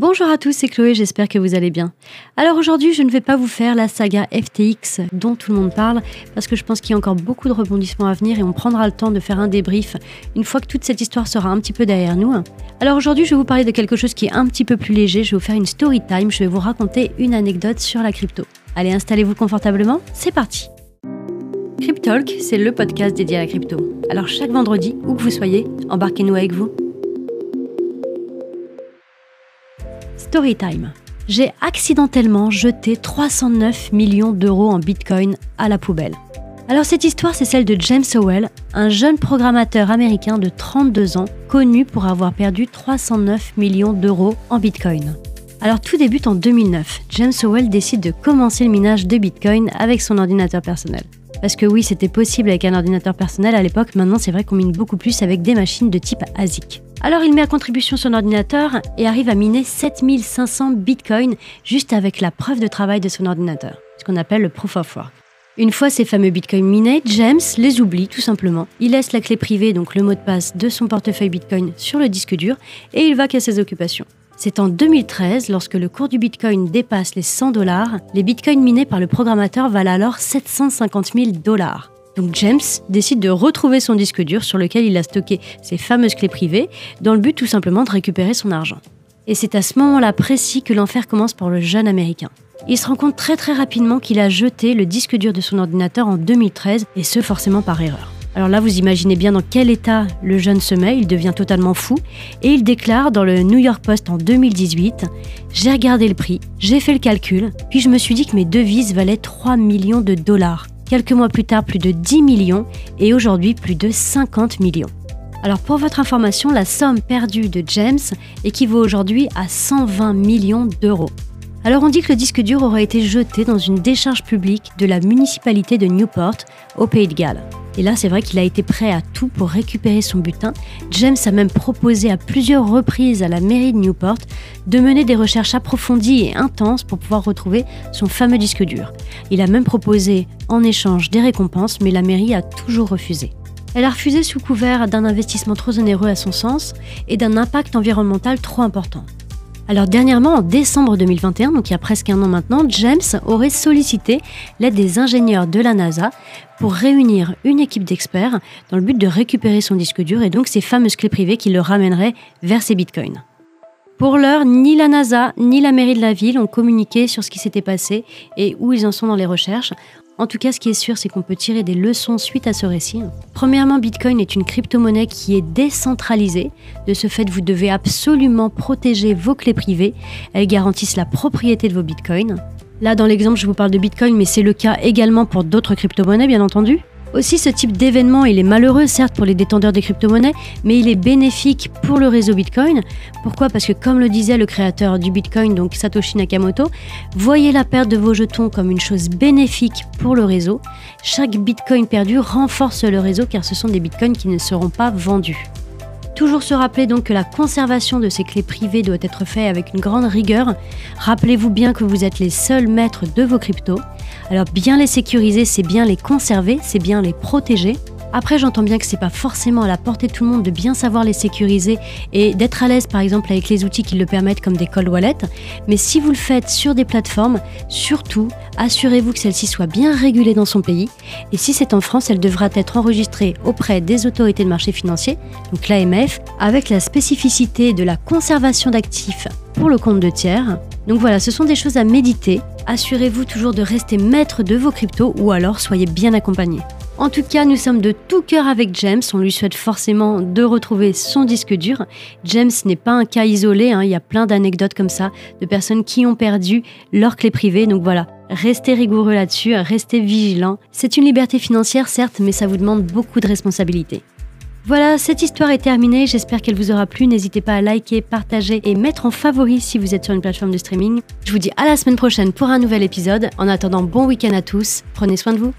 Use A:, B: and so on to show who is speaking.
A: Bonjour à tous, c'est Chloé, j'espère que vous allez bien. Alors aujourd'hui, je ne vais pas vous faire la saga FTX dont tout le monde parle, parce que je pense qu'il y a encore beaucoup de rebondissements à venir et on prendra le temps de faire un débrief une fois que toute cette histoire sera un petit peu derrière nous. Alors aujourd'hui, je vais vous parler de quelque chose qui est un petit peu plus léger, je vais vous faire une story time, je vais vous raconter une anecdote sur la crypto. Allez, installez-vous confortablement, c'est parti Cryptalk, c'est le podcast dédié à la crypto. Alors chaque vendredi, où que vous soyez, embarquez-nous avec vous. Storytime. J'ai accidentellement jeté 309 millions d'euros en Bitcoin à la poubelle. Alors cette histoire, c'est celle de James Howell, un jeune programmateur américain de 32 ans, connu pour avoir perdu 309 millions d'euros en Bitcoin. Alors tout débute en 2009. James Howell décide de commencer le minage de Bitcoin avec son ordinateur personnel. Parce que oui, c'était possible avec un ordinateur personnel à l'époque, maintenant c'est vrai qu'on mine beaucoup plus avec des machines de type ASIC. Alors il met à contribution son ordinateur et arrive à miner 7500 bitcoins juste avec la preuve de travail de son ordinateur, ce qu'on appelle le proof of work. Une fois ces fameux bitcoins minés, James les oublie tout simplement. Il laisse la clé privée, donc le mot de passe de son portefeuille bitcoin sur le disque dur et il va qu'à ses occupations. C'est en 2013, lorsque le cours du bitcoin dépasse les 100 dollars, les bitcoins minés par le programmateur valent alors 750 000 dollars. Donc James décide de retrouver son disque dur sur lequel il a stocké ses fameuses clés privées, dans le but tout simplement de récupérer son argent. Et c'est à ce moment-là précis que l'enfer commence pour le jeune Américain. Il se rend compte très très rapidement qu'il a jeté le disque dur de son ordinateur en 2013, et ce forcément par erreur. Alors là, vous imaginez bien dans quel état le jeune se met, il devient totalement fou, et il déclare dans le New York Post en 2018 J'ai regardé le prix, j'ai fait le calcul, puis je me suis dit que mes devises valaient 3 millions de dollars. Quelques mois plus tard, plus de 10 millions et aujourd'hui plus de 50 millions. Alors pour votre information, la somme perdue de James équivaut aujourd'hui à 120 millions d'euros. Alors on dit que le disque dur aurait été jeté dans une décharge publique de la municipalité de Newport, au Pays de Galles. Et là, c'est vrai qu'il a été prêt à tout pour récupérer son butin. James a même proposé à plusieurs reprises à la mairie de Newport de mener des recherches approfondies et intenses pour pouvoir retrouver son fameux disque dur. Il a même proposé en échange des récompenses, mais la mairie a toujours refusé. Elle a refusé sous couvert d'un investissement trop onéreux à son sens et d'un impact environnemental trop important. Alors dernièrement, en décembre 2021, donc il y a presque un an maintenant, James aurait sollicité l'aide des ingénieurs de la NASA pour réunir une équipe d'experts dans le but de récupérer son disque dur et donc ces fameuses clés privées qui le ramèneraient vers ses bitcoins. Pour l'heure, ni la NASA ni la mairie de la ville ont communiqué sur ce qui s'était passé et où ils en sont dans les recherches. En tout cas, ce qui est sûr, c'est qu'on peut tirer des leçons suite à ce récit. Premièrement, Bitcoin est une crypto-monnaie qui est décentralisée. De ce fait, vous devez absolument protéger vos clés privées. Elles garantissent la propriété de vos Bitcoins. Là, dans l'exemple, je vous parle de Bitcoin, mais c'est le cas également pour d'autres crypto-monnaies, bien entendu. Aussi, ce type d'événement, il est malheureux certes pour les détenteurs des crypto-monnaies, mais il est bénéfique pour le réseau Bitcoin. Pourquoi? Parce que comme le disait le créateur du Bitcoin, donc Satoshi Nakamoto, voyez la perte de vos jetons comme une chose bénéfique pour le réseau. Chaque Bitcoin perdu renforce le réseau car ce sont des Bitcoins qui ne seront pas vendus. Toujours se rappeler donc que la conservation de ces clés privées doit être faite avec une grande rigueur. Rappelez-vous bien que vous êtes les seuls maîtres de vos cryptos. Alors bien les sécuriser, c'est bien les conserver, c'est bien les protéger. Après, j'entends bien que c'est pas forcément à la portée de tout le monde de bien savoir les sécuriser et d'être à l'aise, par exemple, avec les outils qui le permettent, comme des cold wallets. Mais si vous le faites sur des plateformes, surtout, assurez-vous que celle-ci soit bien régulée dans son pays. Et si c'est en France, elle devra être enregistrée auprès des autorités de marché financier, donc l'AMF, avec la spécificité de la conservation d'actifs pour le compte de tiers. Donc voilà, ce sont des choses à méditer. Assurez-vous toujours de rester maître de vos cryptos ou alors soyez bien accompagné. En tout cas, nous sommes de tout cœur avec James. On lui souhaite forcément de retrouver son disque dur. James n'est pas un cas isolé. Hein. Il y a plein d'anecdotes comme ça de personnes qui ont perdu leur clé privée. Donc voilà, restez rigoureux là-dessus, restez vigilants. C'est une liberté financière, certes, mais ça vous demande beaucoup de responsabilités. Voilà, cette histoire est terminée, j'espère qu'elle vous aura plu. N'hésitez pas à liker, partager et mettre en favori si vous êtes sur une plateforme de streaming. Je vous dis à la semaine prochaine pour un nouvel épisode. En attendant, bon week-end à tous, prenez soin de vous.